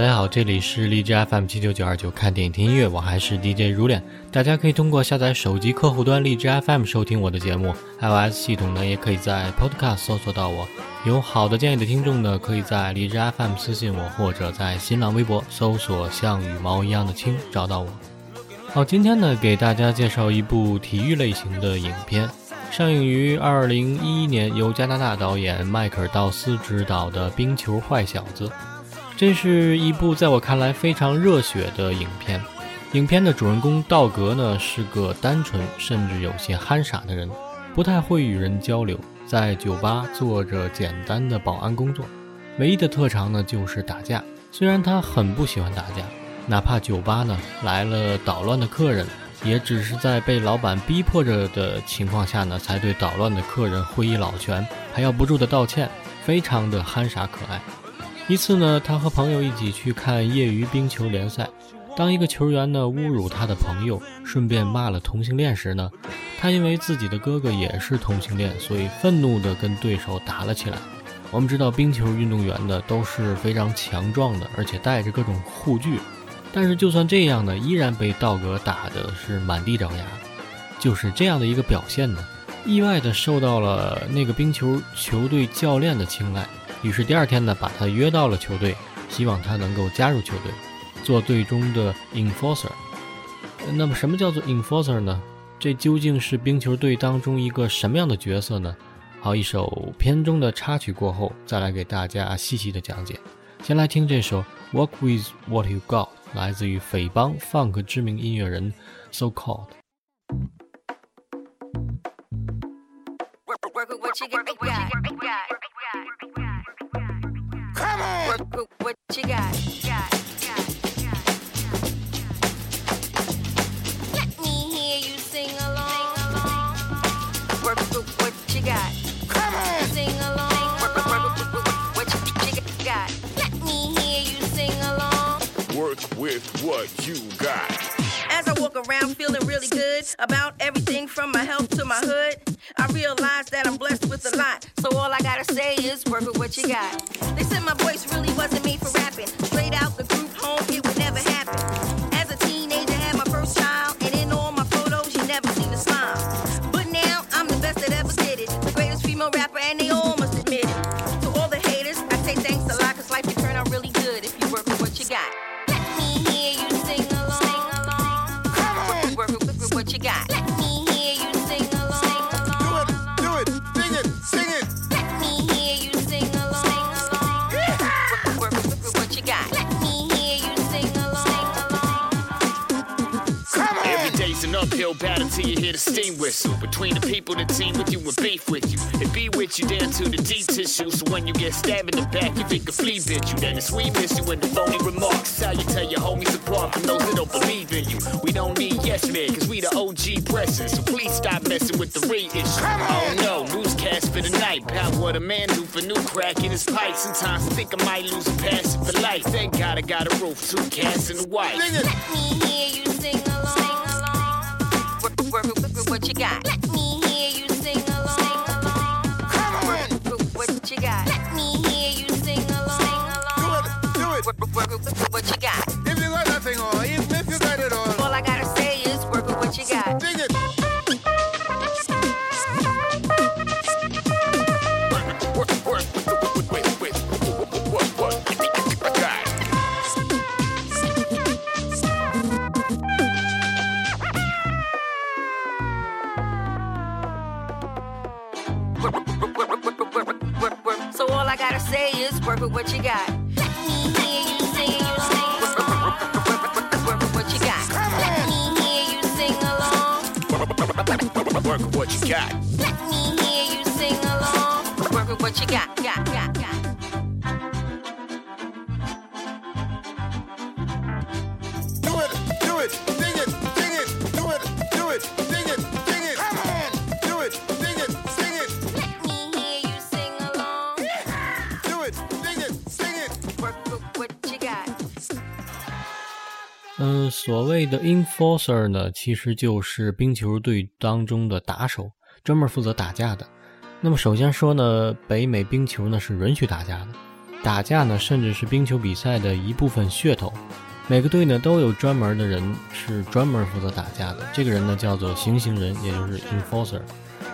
大家好，这里是荔枝 FM 七九九二九，看电影听音乐，我还是 DJ 如恋。大家可以通过下载手机客户端荔枝 FM 收听我的节目，iOS 系统呢也可以在 Podcast 搜索到我。有好的建议的听众呢，可以在荔枝 FM 私信我，或者在新浪微博搜索“像羽毛一样的青”找到我。好，今天呢给大家介绍一部体育类型的影片，上映于二零一一年，由加拿大导演迈克尔·道斯执导的《冰球坏小子》。这是一部在我看来非常热血的影片。影片的主人公道格呢是个单纯甚至有些憨傻的人，不太会与人交流，在酒吧做着简单的保安工作，唯一的特长呢就是打架。虽然他很不喜欢打架，哪怕酒吧呢来了捣乱的客人，也只是在被老板逼迫着的情况下呢才对捣乱的客人挥一老拳，还要不住的道歉，非常的憨傻可爱。一次呢，他和朋友一起去看业余冰球联赛。当一个球员呢侮辱他的朋友，顺便骂了同性恋时呢，他因为自己的哥哥也是同性恋，所以愤怒地跟对手打了起来。我们知道冰球运动员呢都是非常强壮的，而且带着各种护具，但是就算这样呢，依然被道格打的是满地找牙。就是这样的一个表现呢，意外地受到了那个冰球球队教练的青睐。于是第二天呢，把他约到了球队，希望他能够加入球队，做队中的 enforcer。那么什么叫做 enforcer 呢？这究竟是冰球队当中一个什么样的角色呢？好，一首片中的插曲过后，再来给大家细细的讲解。先来听这首 Work with What You Got，来自于匪帮 funk 知名音乐人 So Called。Let me hear you sing along. Work with what you got. Come on. Sing along. Work, work, what you got. Let me hear you sing along. Work with what you got. As I walk around feeling really good about everything from my health to my hood, I realize that I'm blessed with a lot. So all I gotta say is work with what you got. They said my voice really wasn't made for rapping. Till you hear the steam whistle. Between the people that team with you and beef with you. And be with you down to the deep tissue. So when you get stabbed in the back, you think a flea bit you. Then it's we miss you in the phony remarks. How you tell your homies apart from those that don't believe in you. We don't need yes men, cause we the OG presses. So please stop messing with the reissue. Oh no, newscast for the night. About what a man do for new crack in his pipe. Sometimes I think I might lose a passion for life. Thank God I got a roof, two cats and a wife. Let me hear you sing 谓的 enforcer 呢，其实就是冰球队当中的打手，专门负责打架的。那么首先说呢，北美冰球呢是允许打架的，打架呢，甚至是冰球比赛的一部分噱头。每个队呢都有专门的人是专门负责打架的，这个人呢叫做行刑人，也就是 enforcer。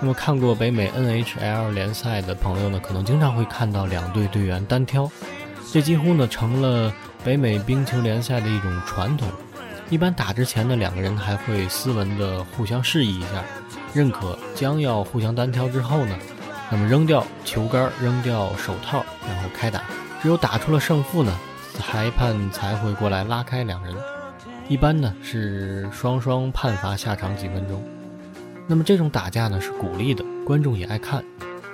那么看过北美 NHL 联赛的朋友呢，可能经常会看到两队队员单挑，这几乎呢成了北美冰球联赛的一种传统。一般打之前呢，两个人还会斯文的互相示意一下，认可将要互相单挑之后呢，那么扔掉球杆，扔掉手套，然后开打。只有打出了胜负呢，裁判才会过来拉开两人。一般呢是双双判罚下场几分钟。那么这种打架呢是鼓励的，观众也爱看。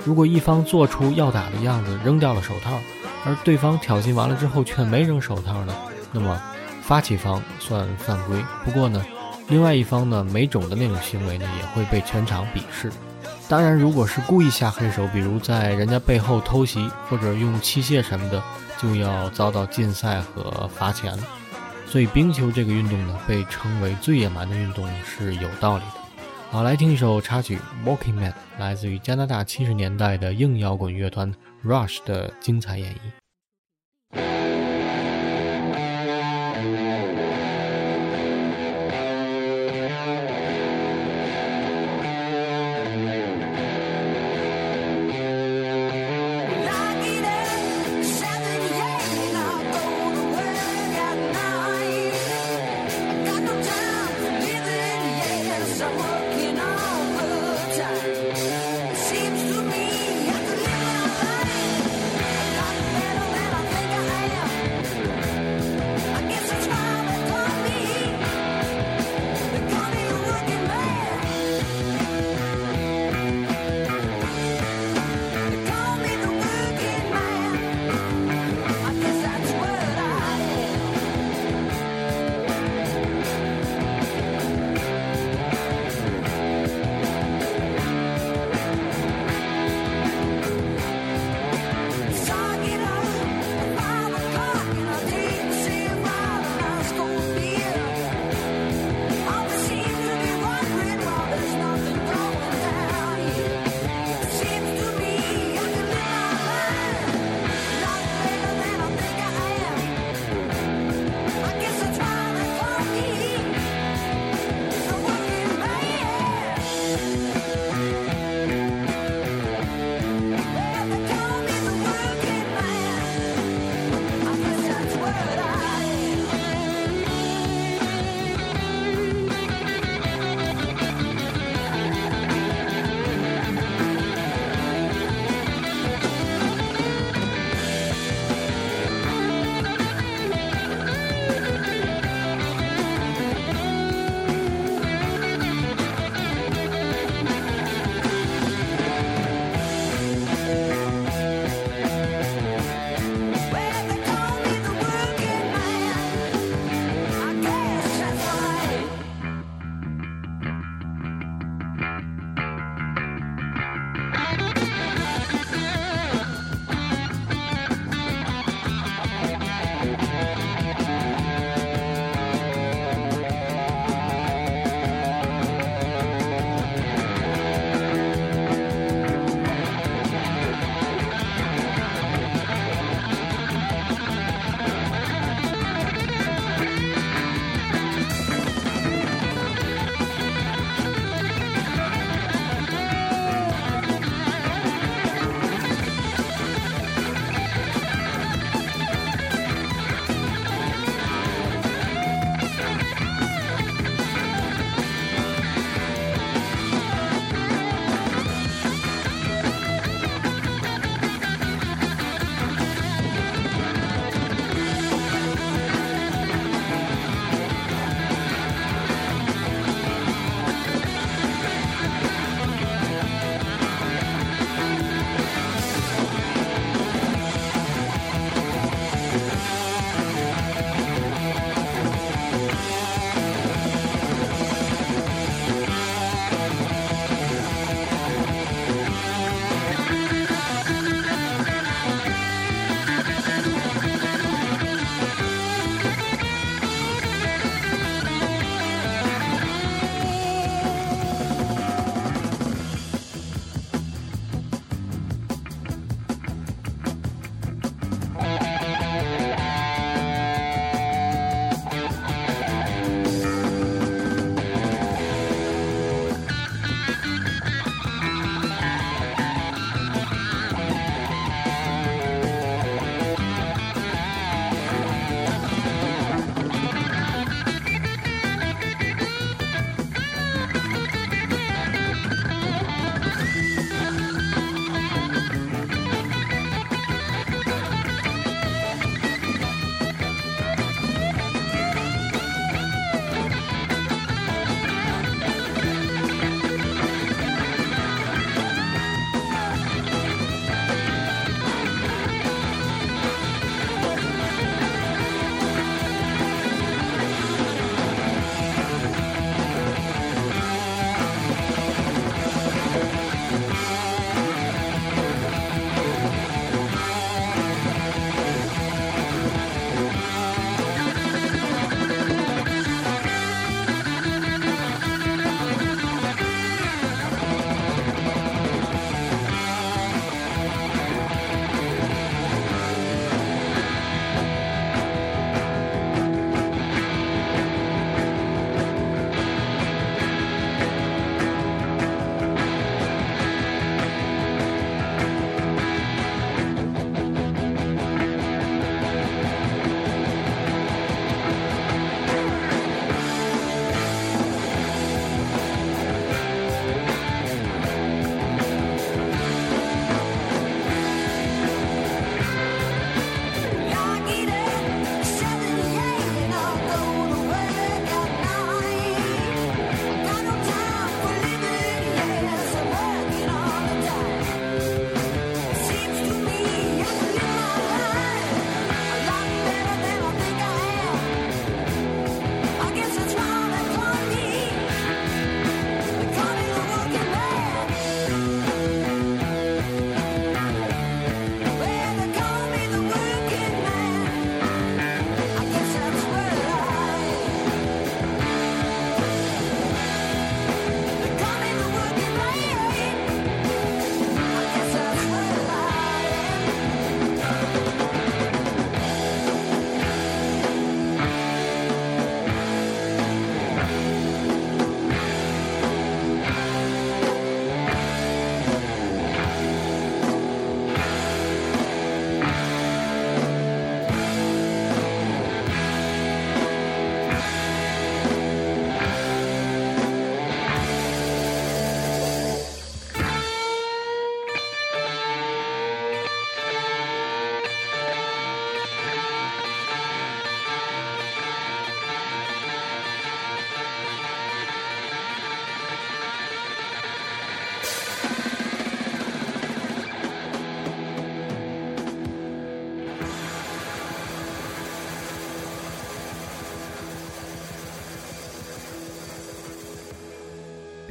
如果一方做出要打的样子，扔掉了手套，而对方挑衅完了之后却没扔手套呢，那么发起方算犯规。不过呢，另外一方呢没种的那种行为呢也会被全场鄙视。当然，如果是故意下黑手，比如在人家背后偷袭或者用器械什么的，就要遭到禁赛和罚钱了。所以冰球这个运动呢，被称为最野蛮的运动是有道理的。好，来听一首插曲《Walking Man》，来自于加拿大七十年代的硬摇滚乐团 Rush 的精彩演绎。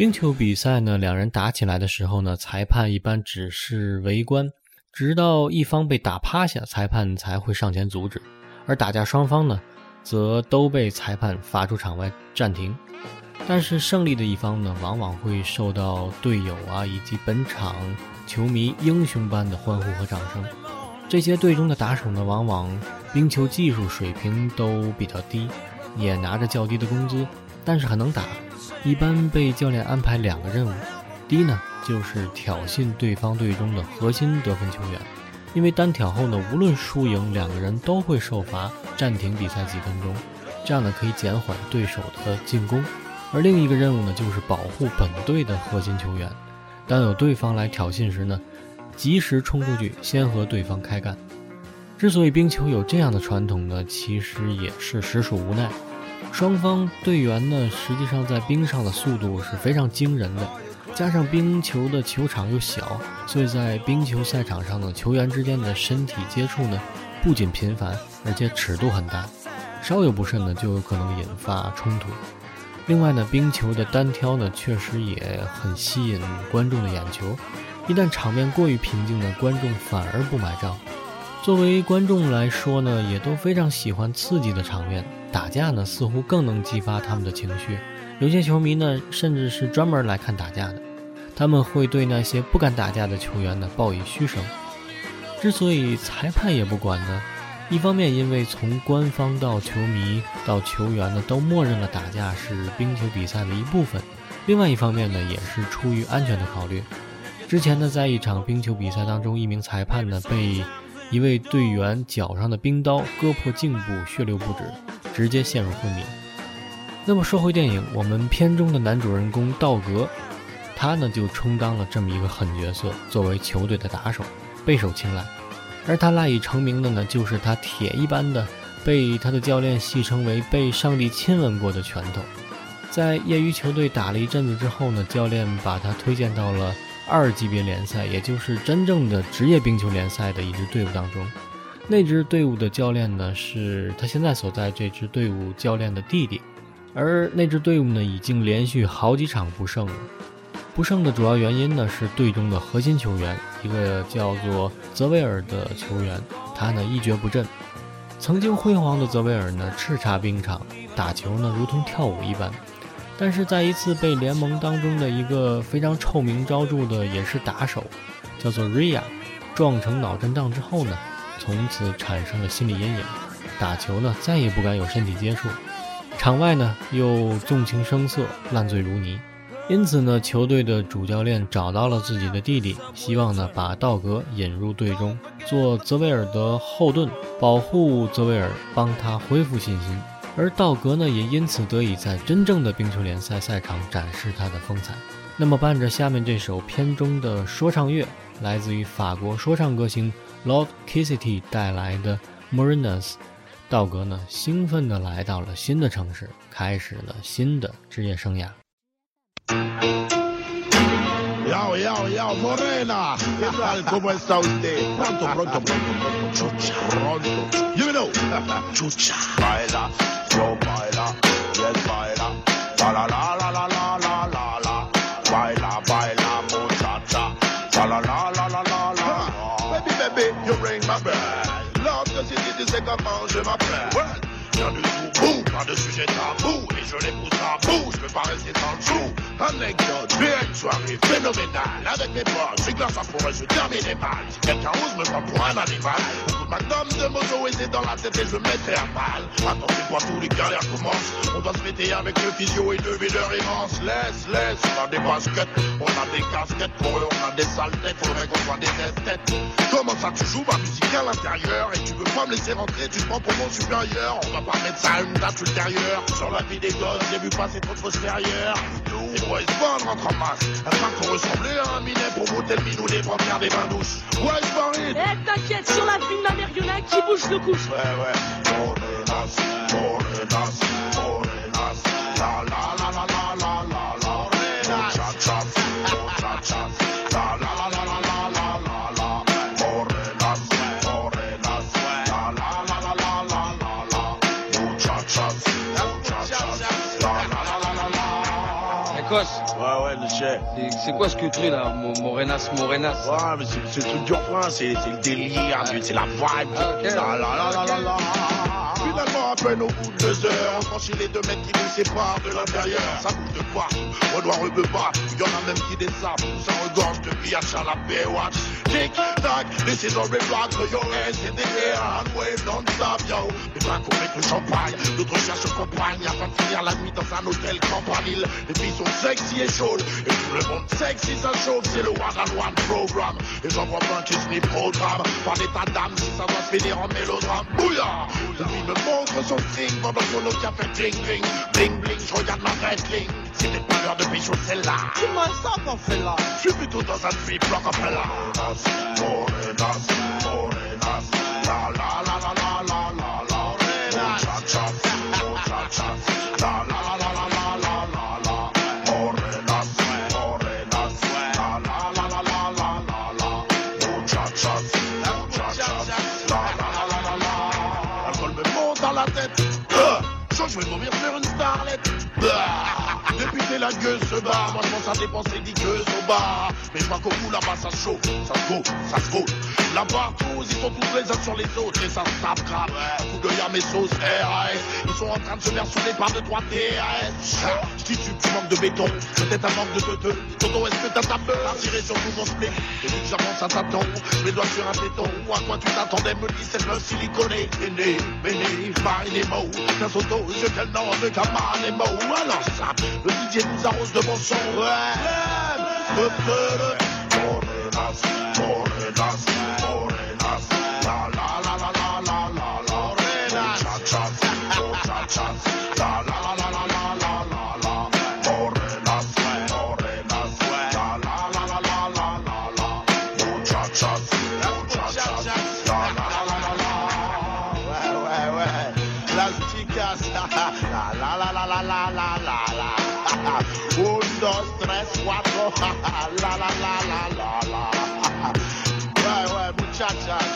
冰球比赛呢，两人打起来的时候呢，裁判一般只是围观，直到一方被打趴下，裁判才会上前阻止。而打架双方呢，则都被裁判罚出场外暂停。但是胜利的一方呢，往往会受到队友啊以及本场球迷英雄般的欢呼和掌声。这些队中的打手呢，往往冰球技术水平都比较低，也拿着较低的工资，但是很能打。一般被教练安排两个任务，第一呢，就是挑衅对方队中的核心得分球员，因为单挑后呢，无论输赢，两个人都会受罚暂停比赛几分钟，这样呢可以减缓对手的进攻。而另一个任务呢，就是保护本队的核心球员。当有对方来挑衅时呢，及时冲出去，先和对方开干。之所以冰球有这样的传统呢，其实也是实属无奈。双方队员呢，实际上在冰上的速度是非常惊人的，加上冰球的球场又小，所以在冰球赛场上呢，球员之间的身体接触呢，不仅频繁，而且尺度很大，稍有不慎呢，就有可能引发冲突。另外呢，冰球的单挑呢，确实也很吸引观众的眼球。一旦场面过于平静呢，观众反而不买账。作为观众来说呢，也都非常喜欢刺激的场面。打架呢，似乎更能激发他们的情绪。有些球迷呢，甚至是专门来看打架的。他们会对那些不敢打架的球员呢，报以嘘声。之所以裁判也不管呢？一方面，因为从官方到球迷到球员呢，都默认了打架是冰球比赛的一部分；另外一方面呢，也是出于安全的考虑。之前呢，在一场冰球比赛当中，一名裁判呢被一位队员脚上的冰刀割破颈部，血流不止，直接陷入昏迷。那么说回电影，我们片中的男主人公道格，他呢就充当了这么一个狠角色，作为球队的打手，备受青睐。而他赖以成名的呢，就是他铁一般的被他的教练戏称为“被上帝亲吻过的拳头”。在业余球队打了一阵子之后呢，教练把他推荐到了二级别联赛，也就是真正的职业冰球联赛的一支队伍当中。那支队伍的教练呢，是他现在所在这支队伍教练的弟弟。而那支队伍呢，已经连续好几场不胜了。不胜的主要原因呢，是队中的核心球员，一个叫做泽维尔的球员，他呢一蹶不振。曾经辉煌的泽维尔呢，叱咤冰场，打球呢如同跳舞一般。但是在一次被联盟当中的一个非常臭名昭著的也是打手，叫做瑞亚撞成脑震荡之后呢，从此产生了心理阴影，打球呢再也不敢有身体接触，场外呢又纵情声色，烂醉如泥。因此呢，球队的主教练找到了自己的弟弟，希望呢把道格引入队中，做泽维尔的后盾，保护泽维尔，帮他恢复信心。而道格呢，也因此得以在真正的冰球联赛赛场展示他的风采。那么，伴着下面这首片中的说唱乐，来自于法国说唱歌星 Lord Kissity 带来的 Marinas，道格呢兴奋地来到了新的城市，开始了新的职业生涯。Yo, yo, yo, Morena. ¿Qué tal? ¿Cómo está usted? Pronto, pronto, pronto, pronto. Chucha. Pronto. You know. Chucha. Baila, yo baila, y él baila. La la la la la la you ring my bell. Love que si tu comment je m'appelle. Ouais. Viens du bout, pas de sujet tabou Et je les pousse à bout, je peux pas rester dans le jour Anecdote, une soirée phénoménale. Avec mes potes, c'est que là ça pourrait se terminer mal. Si quelqu'un ose me prendre pour un animal de madame de mozo c'est dans la tête et je mettrai à balle Attendez-moi, tous les galères commencent On doit se fêter avec le physio et le videur immense Laisse, laisse, on a des baskets On a des casquettes, pour eux on a des sales têtes Faudrait qu'on soit des têtes Comment ça tu joues ma musique à l'intérieur Et tu veux pas me laisser rentrer, tu prends pour mon supérieur. On va pas mettre ça à une date ultérieure. Sur la vie des gosses, j'ai vu passer trop de choses et pour se rentre en masse, afin de faut ressembler à un minet pour monter le minou des premières des bains douces. Ouais, Ismaël Eh, t'inquiète, sur la fille de ma mère, qui bouge le couche. Ouais, ouais, on est nas, on est nas. Cher. C'est quoi ce que tu là Mo- Morenas, Morenas? Ouais, mais c'est le truc du refrain, c'est le délire, c'est la vibe. Ah. La, la, la, à peine au bout de deux heures, on franchit les deux mètres qui nous séparent de l'intérieur. Ça bouge de partout, Renoir ne veut pas. Y en a même qui des sables, ça regorge de pillage à la Baywatch. Tic, tac, this is a red rock, throw your hands in the air and wave non-stop, yo. Les bras qu'on avec le champagne, d'autres cherchent compagne afin de finir la nuit dans un hôtel campanile. Les filles sont sexy et chaudes, et tout le monde sexy, ça chauffe, c'est le one on one programme. Et j'en vois plein qui se programme par des tas si ça doit se finir en mélodrame. Bouillard! Lui me montre och sånting Vad de går lucka för ting-ting Bling-bling, trojans räddning Sitter på röd och bichot fälla Till man Rockefeller. 20 2003 Rockefeller Morenas, morenas, morenas gueule se bat, moi je pense à dépenser des gueuses au bar. Mais qu'au bout là-bas ça chauffe, ça se vaut, ça se vaut. La partouze, ils sont tous les uns sur les autres et ça se tape grave. Coup d'œil à mes sauces RAS, ils sont en train de se faire les barres de 3 TRS. Ah, Je dis tu, tu manques de béton, peut-être un manque de teuteux. Toto, est-ce que t'as ta peur? À tirer sur tout mon split Et vu que j'avance à tâtons, je mets doigts sur un téton. Ou à quoi tu t'attendais, me dit cette meuf siliconée. Méné, méné, marie les mots. Qu'un auto, je quel nom de Kamar les mots. Alors ça, le DJ arrose de. Ouais, la la la la la la la cuatro, la la la la la la. Ouais, ouais, muchachas,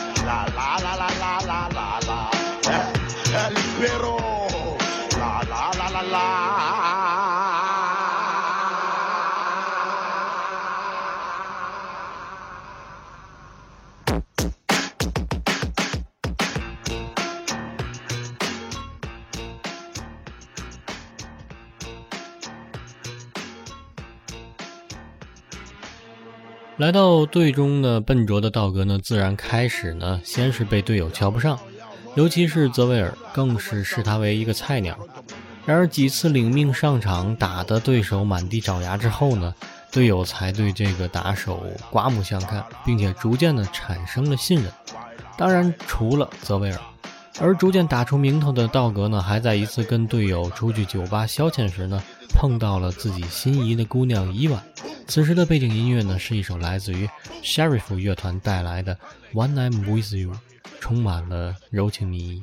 来到队中呢，笨拙的道格呢，自然开始呢，先是被队友瞧不上，尤其是泽维尔，更是视他为一个菜鸟。然而几次领命上场，打得对手满地找牙之后呢，队友才对这个打手刮目相看，并且逐渐的产生了信任。当然，除了泽维尔，而逐渐打出名头的道格呢，还在一次跟队友出去酒吧消遣时呢，碰到了自己心仪的姑娘伊娃。此时的背景音乐呢，是一首来自于 Sheriff 乐团带来的《One I'm With You》，充满了柔情蜜意。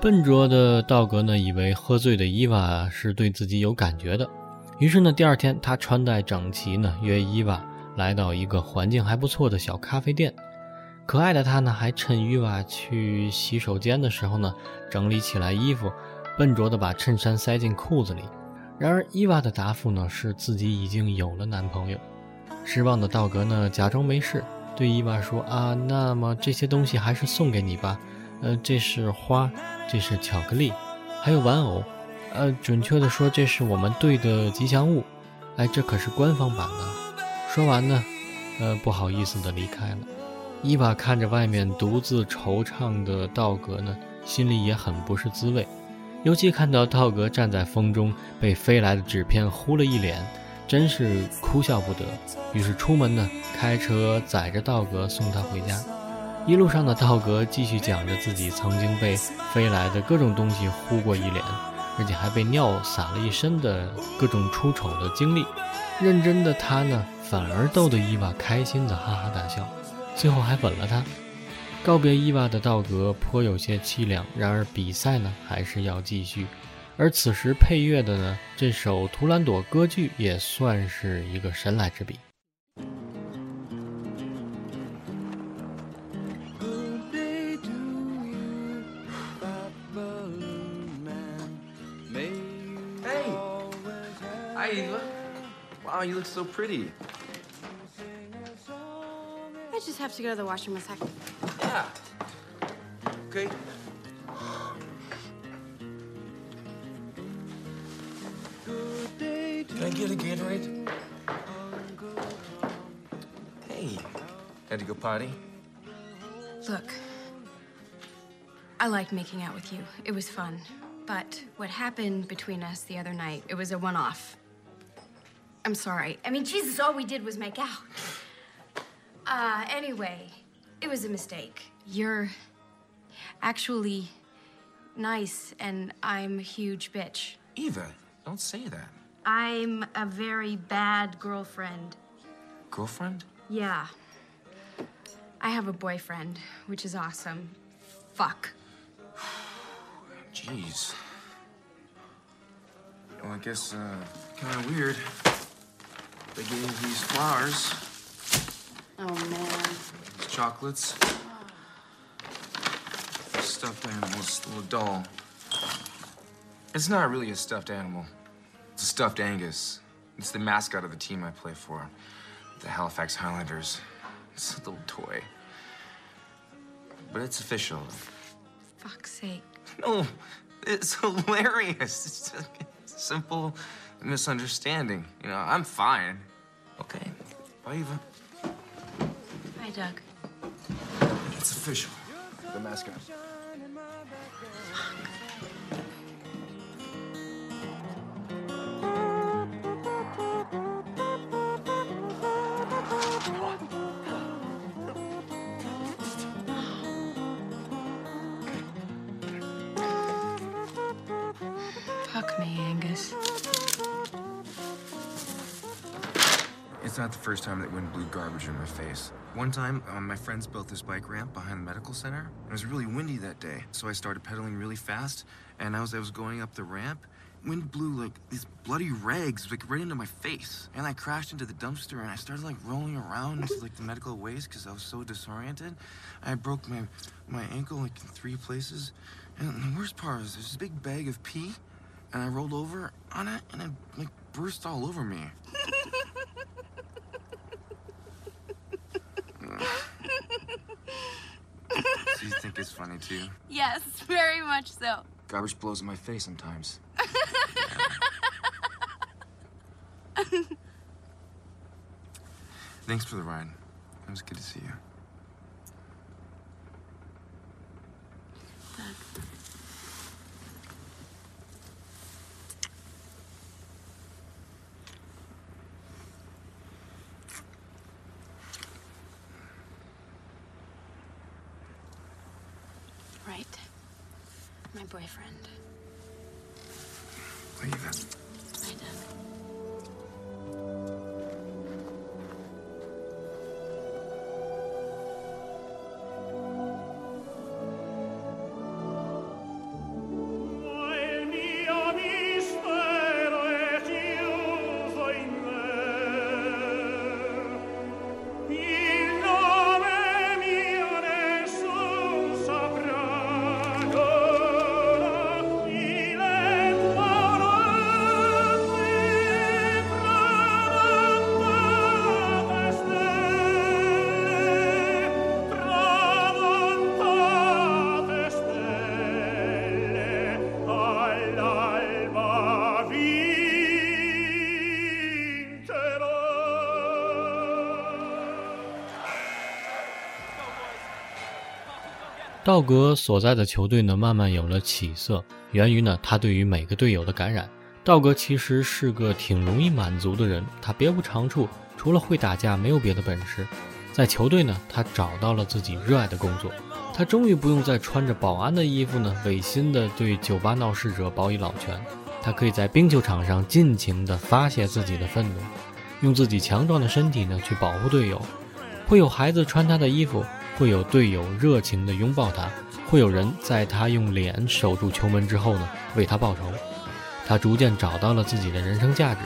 笨拙的道格呢，以为喝醉的伊娃是对自己有感觉的，于是呢，第二天他穿戴整齐呢，约伊娃来到一个环境还不错的小咖啡店。可爱的他呢，还趁伊娃去洗手间的时候呢，整理起来衣服，笨拙的把衬衫塞进裤子里。然而，伊娃的答复呢，是自己已经有了男朋友。失望的道格呢，假装没事，对伊娃说：“啊，那么这些东西还是送给你吧。呃，这是花，这是巧克力，还有玩偶。呃，准确的说，这是我们队的吉祥物。哎，这可是官方版的。”说完呢，呃，不好意思的离开了。伊娃看着外面独自惆怅的道格呢，心里也很不是滋味。尤其看到道格站在风中，被飞来的纸片糊了一脸，真是哭笑不得。于是出门呢，开车载着道格送他回家。一路上的道格继续讲着自己曾经被飞来的各种东西糊过一脸，而且还被尿洒了一身的各种出丑的经历。认真的他呢，反而逗得伊娃开心的哈哈大笑，最后还吻了他。告别伊娃的道格颇有些凄凉，然而比赛呢还是要继续。而此时配乐的呢，这首《图兰朵》歌剧也算是一个神来之笔。Wow, you look so pretty. I just have to go to the washroom a second. Yeah. Okay. Can I get a Gatorade? Hey, had to go potty? Look, I like making out with you. It was fun. But what happened between us the other night, it was a one off. I'm sorry. I mean, Jesus, all we did was make out. Uh, anyway, it was a mistake. You're actually nice, and I'm a huge bitch. Eva, don't say that. I'm a very bad girlfriend. Girlfriend? Yeah. I have a boyfriend, which is awesome. Fuck. Jeez. Well, I guess, uh, kind of weird. They gave these flowers, Oh, man. these chocolates, stuffed animals, little doll. It's not really a stuffed animal. It's a stuffed Angus. It's the mascot of the team I play for, the Halifax Highlanders. It's a little toy. but it's official. Fuck's sake. No, it's hilarious. It's just simple misunderstanding. You know, I'm fine. Okay, bye, Eva. Hi, Doug. It's official. The mascot. Fuck me, Angus. It's not the first time that wind blew garbage in my face. One time, um, my friends built this bike ramp behind the medical center. It was really windy that day, so I started pedaling really fast. And as I was going up the ramp, wind blew like these bloody rags like right into my face. And I crashed into the dumpster, and I started like rolling around into like the medical waste because I was so disoriented. I broke my my ankle like in three places. And the worst part is there's this big bag of pee, and I rolled over on it, and it like burst all over me. So you think it's funny too? Yes, very much so. Garbage blows in my face sometimes. Thanks for the ride. It was good to see you. 道格所在的球队呢，慢慢有了起色，源于呢他对于每个队友的感染。道格其实是个挺容易满足的人，他别无长处，除了会打架，没有别的本事。在球队呢，他找到了自己热爱的工作，他终于不用再穿着保安的衣服呢，违心的对酒吧闹事者保以老拳。他可以在冰球场上尽情的发泄自己的愤怒，用自己强壮的身体呢去保护队友。会有孩子穿他的衣服，会有队友热情地拥抱他，会有人在他用脸守住球门之后呢，为他报仇。他逐渐找到了自己的人生价值，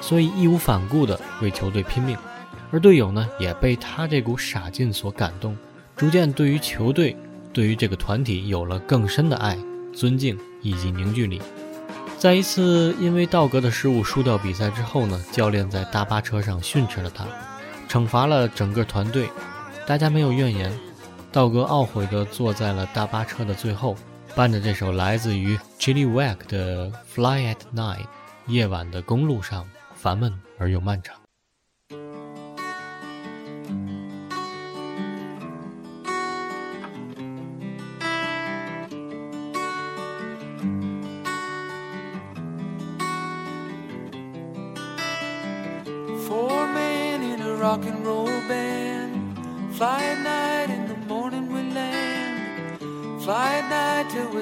所以义无反顾地为球队拼命。而队友呢，也被他这股傻劲所感动，逐渐对于球队、对于这个团体有了更深的爱、尊敬以及凝聚力。在一次因为道格的失误输掉比赛之后呢，教练在大巴车上训斥了他，惩罚了整个团队，大家没有怨言。道格懊悔地坐在了大巴车的最后，伴着这首来自于 Chili Wag 的《Fly at Night》，夜晚的公路上烦闷而又漫长。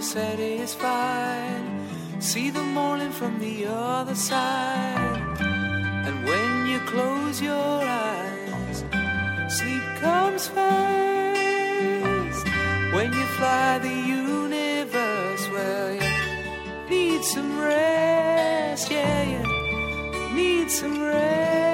Satisfied. See the morning from the other side. And when you close your eyes, sleep comes first. When you fly the universe, well, you need some rest, yeah, you need some rest.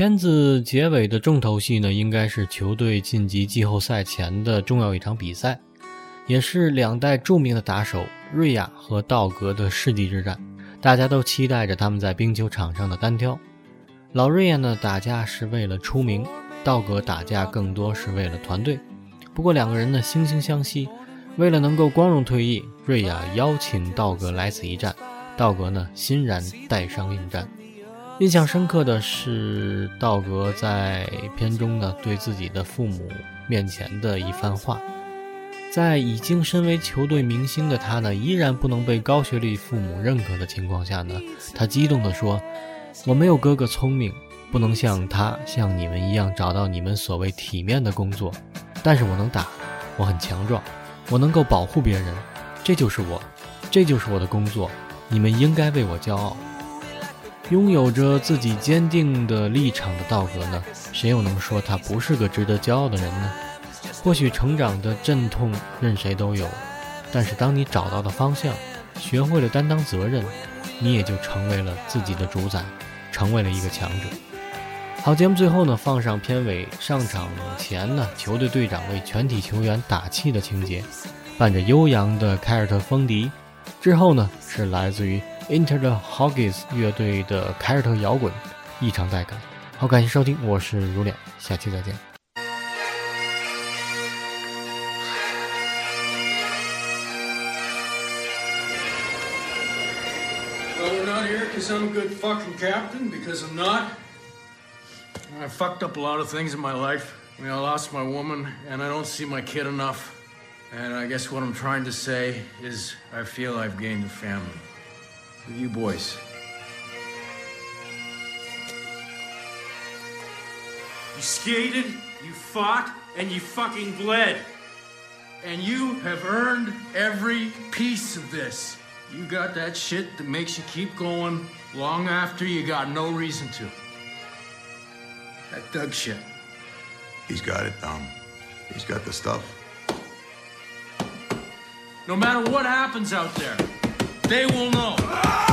片子结尾的重头戏呢，应该是球队晋级季后赛前的重要一场比赛，也是两代著名的打手瑞亚和道格的世纪之战。大家都期待着他们在冰球场上的单挑。老瑞亚呢，打架是为了出名；道格打架更多是为了团队。不过两个人呢，惺惺相惜。为了能够光荣退役，瑞亚邀请道格来此一战，道格呢欣然带伤应战。印象深刻的是道格在片中呢对自己的父母面前的一番话，在已经身为球队明星的他呢，依然不能被高学历父母认可的情况下呢，他激动地说：“我没有哥哥聪明，不能像他像你们一样找到你们所谓体面的工作，但是我能打，我很强壮，我能够保护别人，这就是我，这就是我的工作，你们应该为我骄傲。”拥有着自己坚定的立场的道格呢，谁又能说他不是个值得骄傲的人呢？或许成长的阵痛任谁都有，但是当你找到了方向，学会了担当责任，你也就成为了自己的主宰，成为了一个强者。好，节目最后呢，放上片尾上场前呢，球队队长为全体球员打气的情节，伴着悠扬的凯尔特风笛，之后呢，是来自于。Inter the Hoggies 乐队的凯尔特摇滚，异常带感。好，感谢收听，我是如脸，下期再见。 Well, we're not here because I'm a good fucking captain, because I'm not. I fucked up a lot of things in my life. I mean, I lost my woman, and I don't see my kid enough. And I guess what I'm trying to say is I feel I've gained a family. With you boys. You skated, you fought, and you fucking bled. And you have earned every piece of this. You got that shit that makes you keep going long after you got no reason to. That Doug shit. He's got it, Dom. He's got the stuff. No matter what happens out there, they will know.